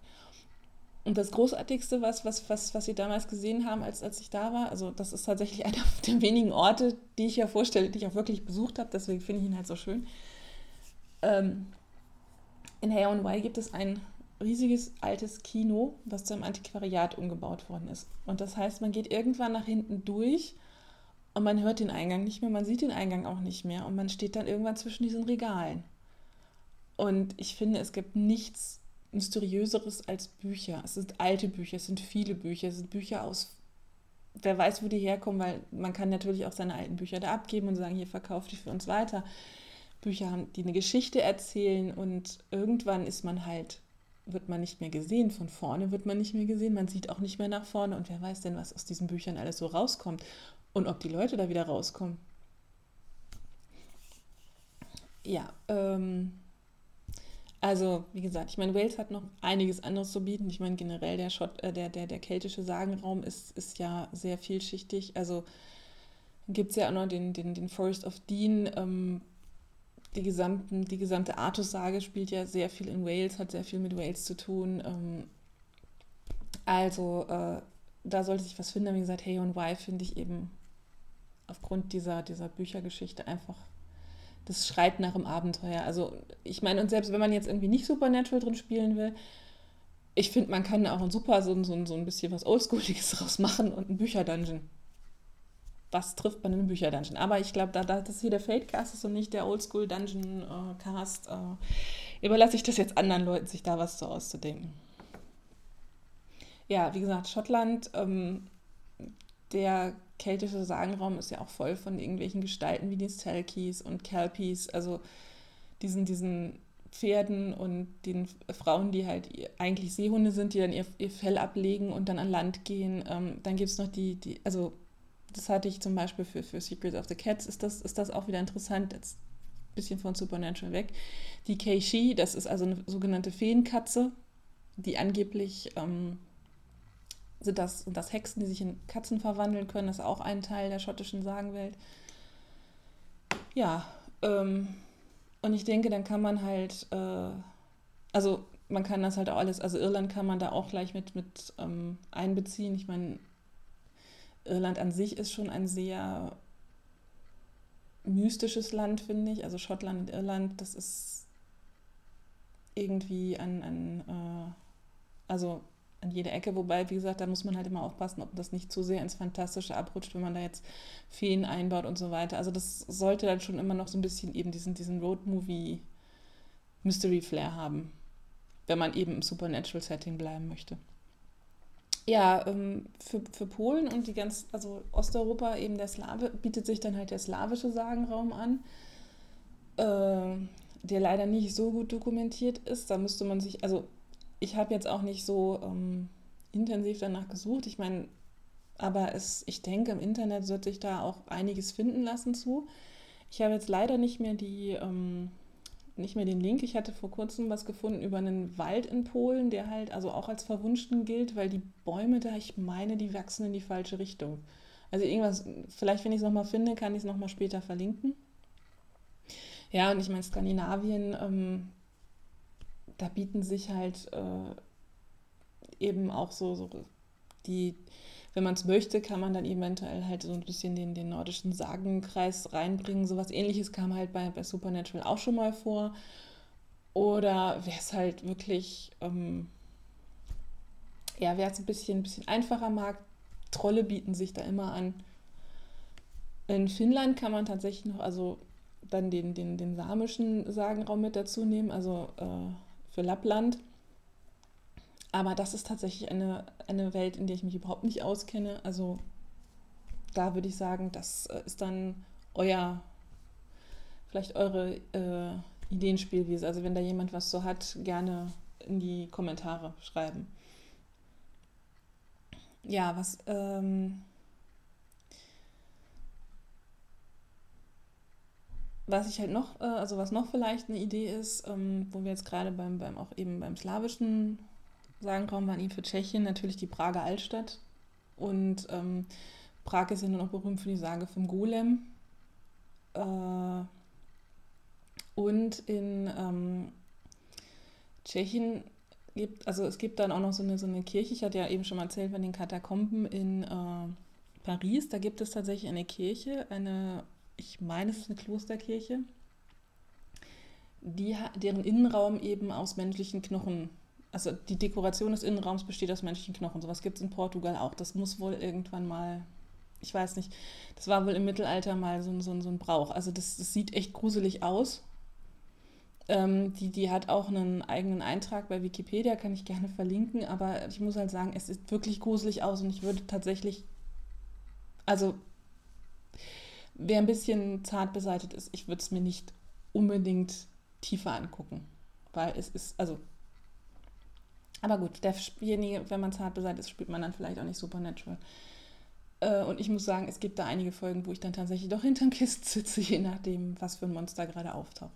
Und das Großartigste, was, was, was, was Sie damals gesehen haben, als, als ich da war, also das ist tatsächlich [LAUGHS] einer der wenigen Orte, die ich ja vorstelle, die ich auch wirklich besucht habe, deswegen finde ich ihn halt so schön. Ähm, in Hay on Wye gibt es ein riesiges altes Kino, was zu einem Antiquariat umgebaut worden ist. Und das heißt, man geht irgendwann nach hinten durch und man hört den Eingang nicht mehr, man sieht den Eingang auch nicht mehr und man steht dann irgendwann zwischen diesen Regalen. Und ich finde, es gibt nichts Mysteriöseres als Bücher. Es sind alte Bücher, es sind viele Bücher, es sind Bücher aus, wer weiß, wo die herkommen, weil man kann natürlich auch seine alten Bücher da abgeben und sagen, hier verkauft die für uns weiter. Bücher haben, die eine Geschichte erzählen und irgendwann ist man halt, wird man nicht mehr gesehen, von vorne wird man nicht mehr gesehen, man sieht auch nicht mehr nach vorne und wer weiß denn, was aus diesen Büchern alles so rauskommt und ob die Leute da wieder rauskommen. Ja, ähm, also wie gesagt, ich meine, Wales hat noch einiges anderes zu bieten. Ich meine, generell der, Schott, äh, der, der, der keltische Sagenraum ist, ist ja sehr vielschichtig. Also gibt es ja auch noch den, den, den Forest of Dean. Ähm, die, gesamten, die gesamte Artus-Sage spielt ja sehr viel in Wales, hat sehr viel mit Wales zu tun. Ähm, also äh, da sollte sich was finden. Wie gesagt, Hey und Why finde ich eben aufgrund dieser, dieser Büchergeschichte einfach, das schreit nach dem Abenteuer. Also ich meine, und selbst wenn man jetzt irgendwie nicht Supernatural drin spielen will, ich finde, man kann auch ein super so, so, so ein bisschen was Oldschooliges [LAUGHS] draus machen und ein Bücherdungeon. Was trifft man in einem Bücherdungeon? Aber ich glaube, da, da das hier der Fate-Cast ist und nicht der Oldschool-Dungeon-Cast, äh, überlasse ich das jetzt anderen Leuten, sich da was so auszudenken. Ja, wie gesagt, Schottland, ähm, der keltische Sagenraum ist ja auch voll von irgendwelchen Gestalten wie die Selkies und Kelpies, also diesen, diesen Pferden und den Frauen, die halt eigentlich Seehunde sind, die dann ihr, ihr Fell ablegen und dann an Land gehen. Ähm, dann gibt es noch die, die, also das hatte ich zum Beispiel für, für Secrets of the Cats, ist das, ist das auch wieder interessant, jetzt ein bisschen von Supernatural weg. Die Keishi, das ist also eine sogenannte Feenkatze, die angeblich ähm, sind das, sind das Hexen, die sich in Katzen verwandeln können. Das ist auch ein Teil der schottischen Sagenwelt. Ja, ähm, und ich denke, dann kann man halt, äh, also man kann das halt auch alles, also Irland kann man da auch gleich mit, mit ähm, einbeziehen. Ich meine, Irland an sich ist schon ein sehr mystisches Land, finde ich. Also Schottland und Irland, das ist irgendwie ein, ein äh, also an jeder Ecke. Wobei, wie gesagt, da muss man halt immer aufpassen, ob das nicht zu sehr ins Fantastische abrutscht, wenn man da jetzt Feen einbaut und so weiter. Also das sollte dann schon immer noch so ein bisschen eben diesen, diesen Road-Movie Mystery-Flair haben, wenn man eben im Supernatural-Setting bleiben möchte. Ja, ähm, für, für Polen und die ganz, also Osteuropa, eben der Slawe, bietet sich dann halt der slawische Sagenraum an, äh, der leider nicht so gut dokumentiert ist. Da müsste man sich, also ich habe jetzt auch nicht so ähm, intensiv danach gesucht. Ich meine, aber es, ich denke, im Internet wird sich da auch einiges finden lassen zu. Ich habe jetzt leider nicht mehr die, ähm, nicht mehr den Link. Ich hatte vor kurzem was gefunden über einen Wald in Polen, der halt also auch als verwunschen gilt, weil die Bäume da, ich meine, die wachsen in die falsche Richtung. Also irgendwas, vielleicht wenn ich es nochmal finde, kann ich es nochmal später verlinken. Ja, und ich meine, Skandinavien, ähm, da bieten sich halt äh, eben auch so, so die, wenn man es möchte, kann man dann eventuell halt so ein bisschen den, den nordischen Sagenkreis reinbringen. Sowas ähnliches kam halt bei, bei Supernatural auch schon mal vor. Oder wer es halt wirklich, ähm, ja, wer es ein bisschen, ein bisschen einfacher mag, Trolle bieten sich da immer an. In Finnland kann man tatsächlich noch, also dann den, den, den samischen Sagenraum mit dazu nehmen, also äh, für Lappland. Aber das ist tatsächlich eine, eine Welt, in der ich mich überhaupt nicht auskenne. Also da würde ich sagen, das äh, ist dann euer, vielleicht eure äh, Ideenspielwiese. Also wenn da jemand was so hat, gerne in die Kommentare schreiben. Ja, was ähm, was ich halt noch, äh, also was noch vielleicht eine Idee ist, ähm, wo wir jetzt gerade beim, beim auch eben beim slawischen Sagenraum waren, eben für Tschechien natürlich die Prager Altstadt. Und ähm, Prag ist ja nur noch berühmt für die Sage vom Golem. Äh, und in ähm, Tschechien gibt, also es gibt dann auch noch so eine, so eine Kirche, ich hatte ja eben schon mal erzählt von den Katakomben in äh, Paris, da gibt es tatsächlich eine Kirche, eine ich meine, es ist eine Klosterkirche, die, deren Innenraum eben aus menschlichen Knochen, also die Dekoration des Innenraums besteht aus menschlichen Knochen. Sowas gibt es in Portugal auch. Das muss wohl irgendwann mal, ich weiß nicht, das war wohl im Mittelalter mal so, so, so ein Brauch. Also das, das sieht echt gruselig aus. Ähm, die, die hat auch einen eigenen Eintrag bei Wikipedia, kann ich gerne verlinken, aber ich muss halt sagen, es sieht wirklich gruselig aus und ich würde tatsächlich, also wer ein bisschen zart beseitigt ist, ich würde es mir nicht unbedingt tiefer angucken, weil es ist, also, aber gut, derjenige, wenn man zart beseitigt ist, spielt man dann vielleicht auch nicht Supernatural. Äh, und ich muss sagen, es gibt da einige Folgen, wo ich dann tatsächlich doch hinterm Kist sitze, [LAUGHS] je nachdem, was für ein Monster gerade auftaucht.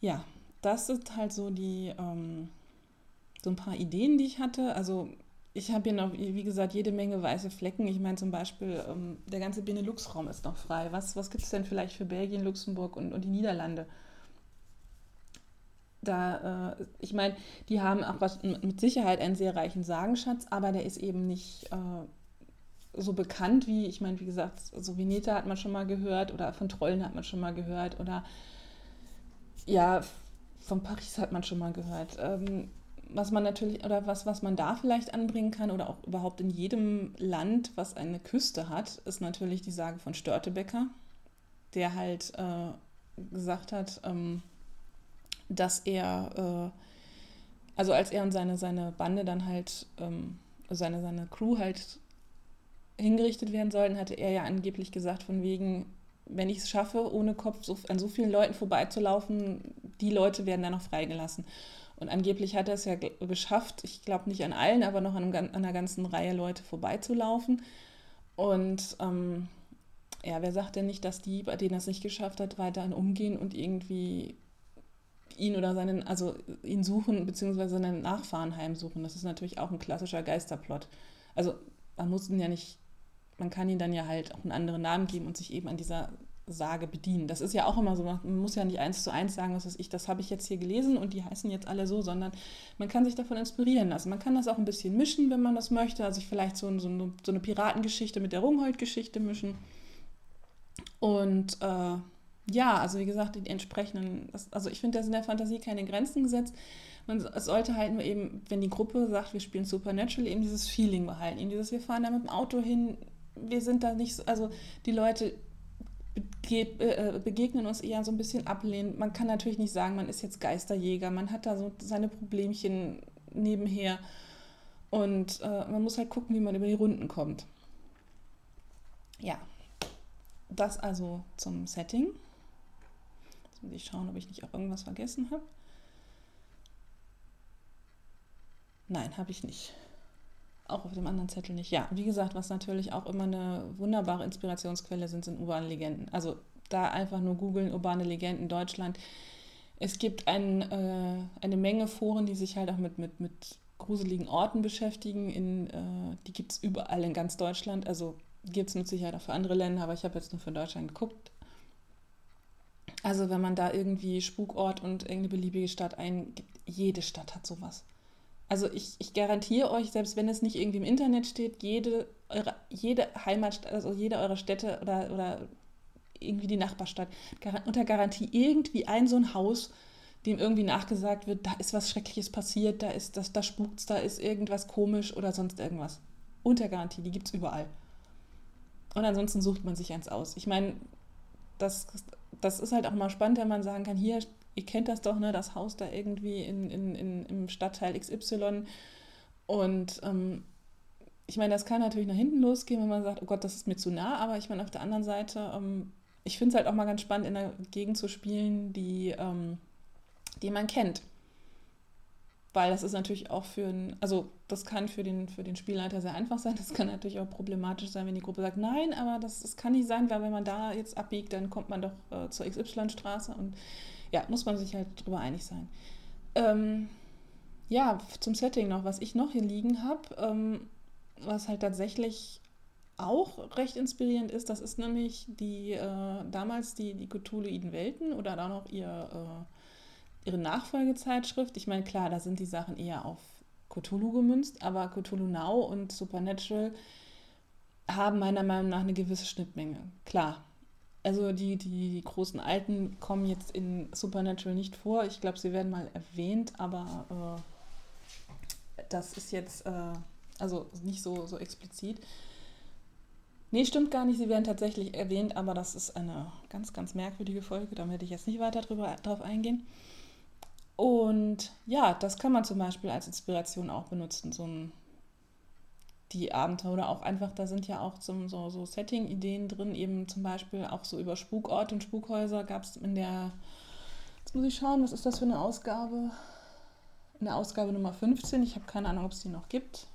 Ja, das sind halt so die, ähm, so ein paar Ideen, die ich hatte. Also ich habe hier noch, wie gesagt, jede Menge weiße Flecken. Ich meine zum Beispiel, ähm, der ganze Benelux-Raum ist noch frei. Was, was gibt es denn vielleicht für Belgien, Luxemburg und, und die Niederlande? Da, äh, ich meine, die haben auch was, mit Sicherheit einen sehr reichen Sagenschatz, aber der ist eben nicht äh, so bekannt wie, ich meine, wie gesagt, so Veneta hat man schon mal gehört oder von Trollen hat man schon mal gehört oder ja, von Paris hat man schon mal gehört. Ähm, was man natürlich oder was, was man da vielleicht anbringen kann oder auch überhaupt in jedem Land, was eine Küste hat, ist natürlich die Sage von Störtebecker, der halt äh, gesagt hat, ähm, dass er, äh, also als er und seine, seine Bande dann halt, ähm, seine, seine Crew halt hingerichtet werden sollten, hatte er ja angeblich gesagt, von wegen, wenn ich es schaffe, ohne Kopf so, an so vielen Leuten vorbeizulaufen, die Leute werden dann noch freigelassen. Und angeblich hat er es ja geschafft, ich glaube nicht an allen, aber noch an, an einer ganzen Reihe Leute vorbeizulaufen. Und ähm, ja, wer sagt denn nicht, dass die, bei denen er es nicht geschafft hat, weiterhin umgehen und irgendwie ihn oder seinen, also ihn suchen, beziehungsweise seinen Nachfahren heimsuchen. Das ist natürlich auch ein klassischer Geisterplot. Also man muss ihn ja nicht, man kann ihn dann ja halt auch einen anderen Namen geben und sich eben an dieser Sage bedienen. Das ist ja auch immer so, man muss ja nicht eins zu eins sagen, was weiß ich, das habe ich jetzt hier gelesen und die heißen jetzt alle so, sondern man kann sich davon inspirieren lassen. Man kann das auch ein bisschen mischen, wenn man das möchte, also vielleicht so, so, eine, so eine Piratengeschichte mit der Rungholt-Geschichte mischen. Und äh, ja, also wie gesagt, die entsprechenden, also ich finde, da sind der Fantasie keine Grenzen gesetzt. Man, sollte halt nur eben, wenn die Gruppe sagt, wir spielen Supernatural, eben dieses Feeling behalten, eben dieses, wir fahren da mit dem Auto hin, wir sind da nicht so, also die Leute äh, begegnen uns eher so ein bisschen ablehnend. Man kann natürlich nicht sagen, man ist jetzt Geisterjäger, man hat da so seine Problemchen nebenher und äh, man muss halt gucken, wie man über die Runden kommt. Ja, das also zum Setting. Jetzt muss ich schauen, ob ich nicht auch irgendwas vergessen habe. Nein, habe ich nicht auch auf dem anderen Zettel nicht. Ja, wie gesagt, was natürlich auch immer eine wunderbare Inspirationsquelle sind, sind urbane Legenden. Also da einfach nur googeln, urbane Legenden Deutschland. Es gibt ein, äh, eine Menge Foren, die sich halt auch mit, mit, mit gruseligen Orten beschäftigen. In, äh, die gibt es überall in ganz Deutschland. Also gibt es mit Sicherheit auch für andere Länder, aber ich habe jetzt nur für Deutschland geguckt. Also wenn man da irgendwie Spukort und irgendeine beliebige Stadt eingibt, jede Stadt hat sowas. Also ich, ich garantiere euch, selbst wenn es nicht irgendwie im Internet steht, jede, eure, jede Heimatstadt, also jede eurer Städte oder, oder irgendwie die Nachbarstadt, unter Garantie irgendwie ein so ein Haus, dem irgendwie nachgesagt wird, da ist was Schreckliches passiert, da ist das, da spukt's, da ist irgendwas komisch oder sonst irgendwas. Unter Garantie, die gibt es überall. Und ansonsten sucht man sich eins aus. Ich meine, das, das ist halt auch mal spannend, wenn man sagen kann, hier, ihr kennt das doch, ne, das Haus da irgendwie in, in, in, im Stadtteil XY. Und ähm, ich meine, das kann natürlich nach hinten losgehen, wenn man sagt, oh Gott, das ist mir zu nah, aber ich meine, auf der anderen Seite, ähm, ich finde es halt auch mal ganz spannend, in einer Gegend zu spielen, die, ähm, die man kennt. Weil das ist natürlich auch für ein, also das kann für den, für den Spielleiter sehr einfach sein. Das kann natürlich auch problematisch sein, wenn die Gruppe sagt, nein, aber das, das kann nicht sein, weil wenn man da jetzt abbiegt, dann kommt man doch äh, zur XY-Straße und ja, muss man sich halt drüber einig sein. Ähm, ja, zum Setting noch, was ich noch hier liegen habe, ähm, was halt tatsächlich auch recht inspirierend ist, das ist nämlich die äh, damals die, die Cthulhuiden Welten oder dann auch ihr, äh, ihre Nachfolgezeitschrift. Ich meine, klar, da sind die Sachen eher auf Cthulhu gemünzt, aber Cthulhu Now und Supernatural haben meiner Meinung nach eine gewisse Schnittmenge. Klar. Also die, die, die großen Alten kommen jetzt in Supernatural nicht vor. Ich glaube, sie werden mal erwähnt, aber äh, das ist jetzt äh, also nicht so, so explizit. Nee, stimmt gar nicht. Sie werden tatsächlich erwähnt, aber das ist eine ganz, ganz merkwürdige Folge. Da werde ich jetzt nicht weiter drüber, drauf eingehen. Und ja, das kann man zum Beispiel als Inspiration auch benutzen, so ein, die Abenteuer oder auch einfach, da sind ja auch zum, so, so Setting-Ideen drin, eben zum Beispiel auch so über Spukorte und Spukhäuser gab es in der, jetzt muss ich schauen, was ist das für eine Ausgabe? In der Ausgabe Nummer 15, ich habe keine Ahnung, ob es die noch gibt.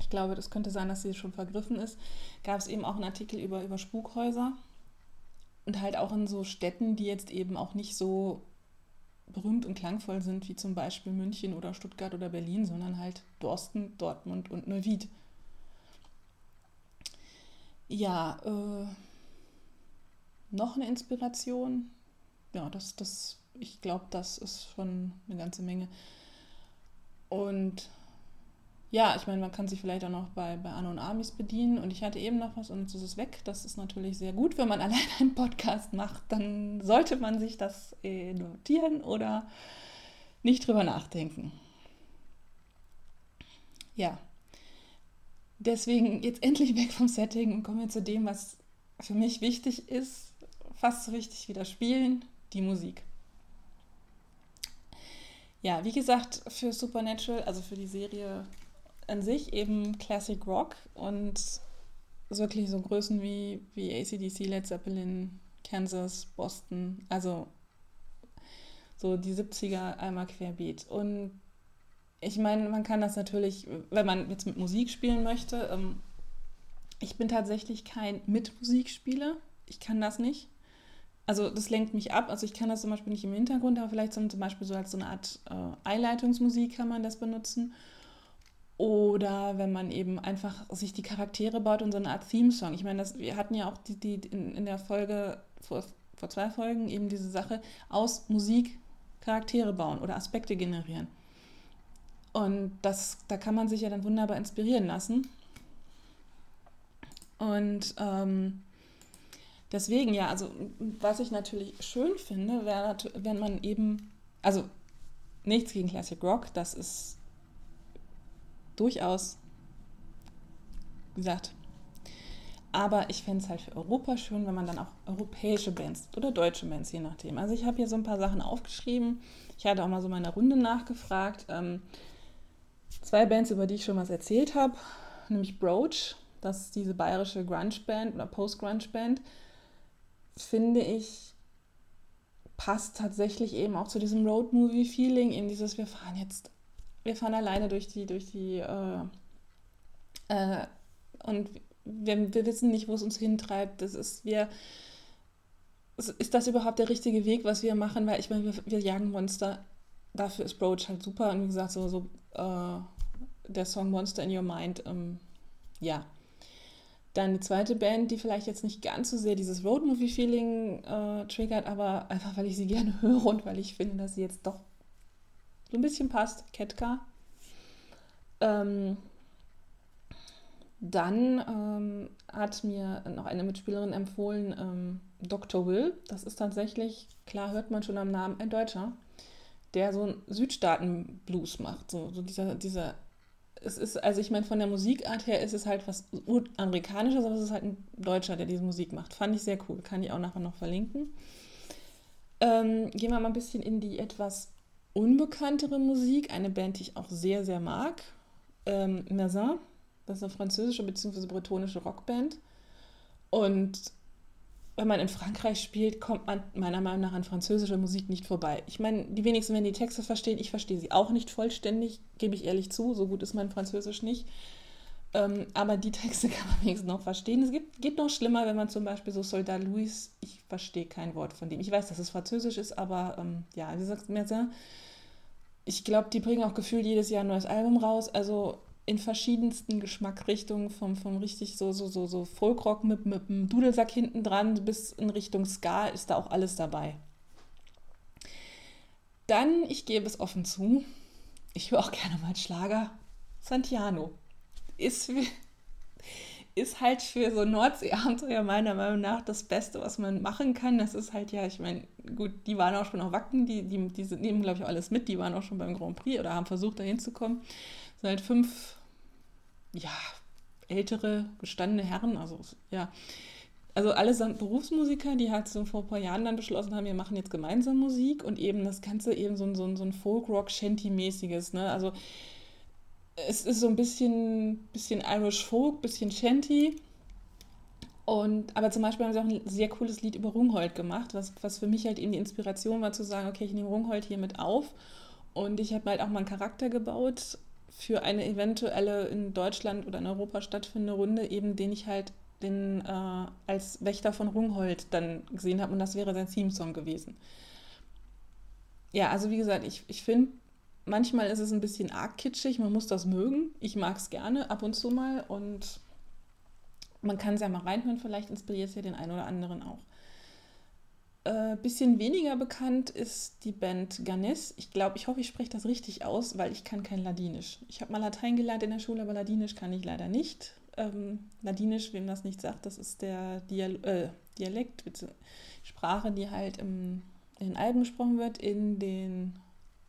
Ich glaube, das könnte sein, dass sie schon vergriffen ist. Gab es eben auch einen Artikel über, über Spukhäuser und halt auch in so Städten, die jetzt eben auch nicht so berühmt und klangvoll sind, wie zum Beispiel München oder Stuttgart oder Berlin, sondern halt Dorsten, Dortmund und Neuwied. Ja, äh, noch eine Inspiration. Ja, das, das, ich glaube, das ist schon eine ganze Menge. Und ja, ich meine, man kann sich vielleicht auch noch bei, bei Anno und Amis bedienen. Und ich hatte eben noch was und jetzt ist es weg. Das ist natürlich sehr gut. Wenn man [LAUGHS] allein einen Podcast macht, dann sollte man sich das äh, notieren oder nicht drüber nachdenken. Ja. Deswegen jetzt endlich weg vom Setting und kommen wir zu dem, was für mich wichtig ist. Fast so wichtig wie das Spielen, die Musik. Ja, wie gesagt, für Supernatural, also für die Serie an sich eben Classic Rock und wirklich so Größen wie, wie ACDC, Led Zeppelin, Kansas, Boston, also so die 70er einmal querbeet. Und ich meine, man kann das natürlich, wenn man jetzt mit Musik spielen möchte, ähm, ich bin tatsächlich kein Mitmusikspieler. Ich kann das nicht. Also das lenkt mich ab. Also ich kann das zum Beispiel nicht im Hintergrund, aber vielleicht zum Beispiel so als so eine Art äh, Einleitungsmusik kann man das benutzen. Oder wenn man eben einfach sich die Charaktere baut und so eine Art Theme-Song. Ich meine, das, wir hatten ja auch die, die in, in der Folge, vor, vor zwei Folgen, eben diese Sache, aus Musik Charaktere bauen oder Aspekte generieren. Und das, da kann man sich ja dann wunderbar inspirieren lassen. Und ähm, deswegen, ja, also was ich natürlich schön finde, wäre, wenn man eben, also nichts gegen Classic Rock, das ist durchaus gesagt. Aber ich fände es halt für Europa schön, wenn man dann auch europäische Bands oder deutsche Bands, je nachdem. Also ich habe hier so ein paar Sachen aufgeschrieben. Ich hatte auch mal so meine Runde nachgefragt. Ähm, zwei Bands, über die ich schon was erzählt habe, nämlich Broach, das ist diese bayerische Grunge-Band oder Post-Grunge-Band, finde ich, passt tatsächlich eben auch zu diesem Road-Movie-Feeling, eben dieses, wir fahren jetzt wir fahren alleine durch die, durch die, äh, äh, und wir, wir wissen nicht, wo es uns hintreibt. Das ist, wir, ist das überhaupt der richtige Weg, was wir machen? Weil ich meine, wir, wir jagen Monster. Dafür ist Broach halt super. Und wie gesagt, so, so äh, der Song Monster in Your Mind, ähm, ja. Dann die zweite Band, die vielleicht jetzt nicht ganz so sehr dieses Roadmovie-Feeling äh, triggert, aber einfach, weil ich sie gerne [LAUGHS] höre und weil ich finde, dass sie jetzt doch so ein bisschen passt. Ketka. Ähm, dann ähm, hat mir noch eine Mitspielerin empfohlen, ähm, Dr. Will. Das ist tatsächlich, klar hört man schon am Namen, ein Deutscher, der so einen Südstaaten-Blues macht. So, so dieser, dieser, es ist, also ich meine, von der Musikart her ist es halt was Amerikanisches, aber es ist halt ein Deutscher, der diese Musik macht. Fand ich sehr cool. Kann ich auch nachher noch verlinken. Ähm, gehen wir mal ein bisschen in die etwas unbekanntere Musik. Eine Band, die ich auch sehr, sehr mag. Ähm, Merzin das ist eine französische bzw. bretonische Rockband. Und wenn man in Frankreich spielt, kommt man meiner Meinung nach an französischer Musik nicht vorbei. Ich meine, die wenigsten werden die Texte verstehen. Ich verstehe sie auch nicht vollständig, gebe ich ehrlich zu. So gut ist mein Französisch nicht. Ähm, aber die Texte [LAUGHS] kann man wenigstens noch verstehen. Es gibt, geht noch schlimmer, wenn man zum Beispiel so Soldat Louis, ich verstehe kein Wort von dem. Ich weiß, dass es Französisch ist, aber ähm, ja, wie sagt Merzin? Ich glaube, die bringen auch gefühlt jedes Jahr ein neues Album raus. Also in verschiedensten Geschmackrichtungen, vom, vom richtig so, so, so, so Folkrock mit, mit einem Dudelsack hinten dran bis in Richtung Ska ist da auch alles dabei. Dann, ich gebe es offen zu, ich höre auch gerne mal Schlager. Santiano ist, ist halt für so Nordseeabenteuer meiner Meinung nach das Beste, was man machen kann. Das ist halt ja, ich meine, gut, die waren auch schon auf Wacken, die, die, die nehmen, glaube ich, auch alles mit. Die waren auch schon beim Grand Prix oder haben versucht, da hinzukommen. Sind halt fünf ja, ältere, gestandene Herren, also ja, also allesamt Berufsmusiker, die halt so vor ein paar Jahren dann beschlossen haben, wir machen jetzt gemeinsam Musik und eben das Ganze eben so ein, so ein, so ein Folk-Rock-Shanty-mäßiges, ne? Also es ist so ein bisschen, bisschen Irish Folk, bisschen Shanty. Und, aber zum Beispiel haben sie auch ein sehr cooles Lied über Rungholt gemacht, was, was für mich halt eben die Inspiration war zu sagen, okay, ich nehme Rungholt hier mit auf. Und ich habe halt auch mal einen Charakter gebaut für eine eventuelle in Deutschland oder in Europa stattfindende Runde, eben den ich halt den, äh, als Wächter von Rungholt dann gesehen habe und das wäre sein Theme-Song gewesen. Ja, also wie gesagt, ich, ich finde, manchmal ist es ein bisschen arg kitschig, man muss das mögen. Ich mag es gerne ab und zu mal und man kann es ja mal reinhören, vielleicht inspiriert es ja den einen oder anderen auch. Äh, bisschen weniger bekannt ist die Band Ganes. Ich glaube, ich hoffe, ich spreche das richtig aus, weil ich kann kein Ladinisch. Ich habe mal Latein gelernt in der Schule, aber Ladinisch kann ich leider nicht. Ähm, Ladinisch, wem das nicht sagt, das ist der Dial äh, Dialekt, Sprache, die halt im, in den Alpen gesprochen wird, in, den,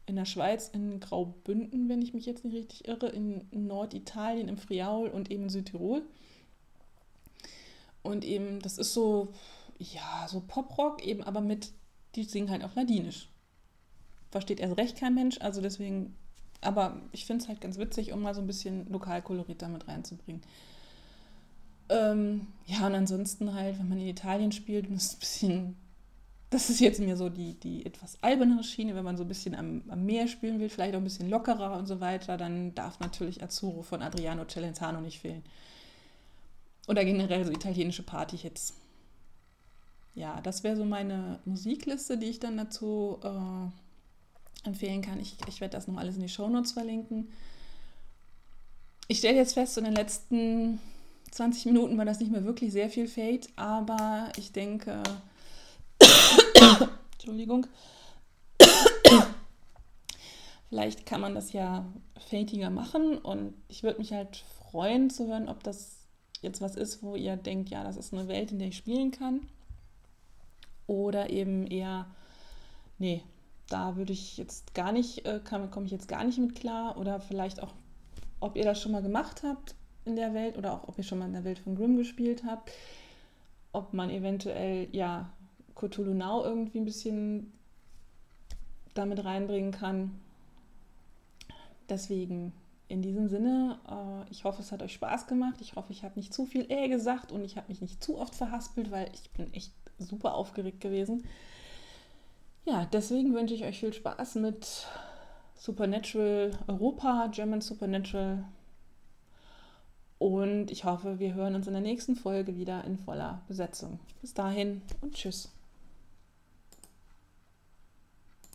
in der Schweiz, in Graubünden, wenn ich mich jetzt nicht richtig irre, in Norditalien, im Friaul und eben in Südtirol. Und eben, das ist so ja, so Poprock eben, aber mit, die singen halt auf Ladinisch. Versteht erst recht kein Mensch, also deswegen, aber ich finde es halt ganz witzig, um mal so ein bisschen Lokalkolorit damit reinzubringen. Ähm, ja, und ansonsten halt, wenn man in Italien spielt, [LAUGHS] und ist ein bisschen, das ist jetzt mir so die, die etwas albernere Schiene, wenn man so ein bisschen am, am Meer spielen will, vielleicht auch ein bisschen lockerer und so weiter, dann darf natürlich Azzurro von Adriano Celentano nicht fehlen. Oder generell so italienische Party jetzt ja, das wäre so meine Musikliste, die ich dann dazu äh, empfehlen kann. Ich, ich werde das noch alles in die Shownotes verlinken. Ich stelle jetzt fest, in den letzten 20 Minuten war das nicht mehr wirklich sehr viel Fade, aber ich denke, [COUGHS] Entschuldigung, [COUGHS] vielleicht kann man das ja fadiger machen und ich würde mich halt freuen zu hören, ob das jetzt was ist, wo ihr denkt, ja, das ist eine Welt, in der ich spielen kann. Oder eben eher, nee, da würde ich jetzt gar nicht, äh, komme ich jetzt gar nicht mit klar. Oder vielleicht auch, ob ihr das schon mal gemacht habt in der Welt oder auch ob ihr schon mal in der Welt von Grimm gespielt habt. Ob man eventuell, ja, Cthulhu Now irgendwie ein bisschen damit reinbringen kann. Deswegen in diesem Sinne, äh, ich hoffe, es hat euch Spaß gemacht. Ich hoffe, ich habe nicht zu viel äh gesagt und ich habe mich nicht zu oft verhaspelt, weil ich bin echt super aufgeregt gewesen. Ja, deswegen wünsche ich euch viel Spaß mit Supernatural Europa, German Supernatural. Und ich hoffe, wir hören uns in der nächsten Folge wieder in voller Besetzung. Bis dahin und tschüss.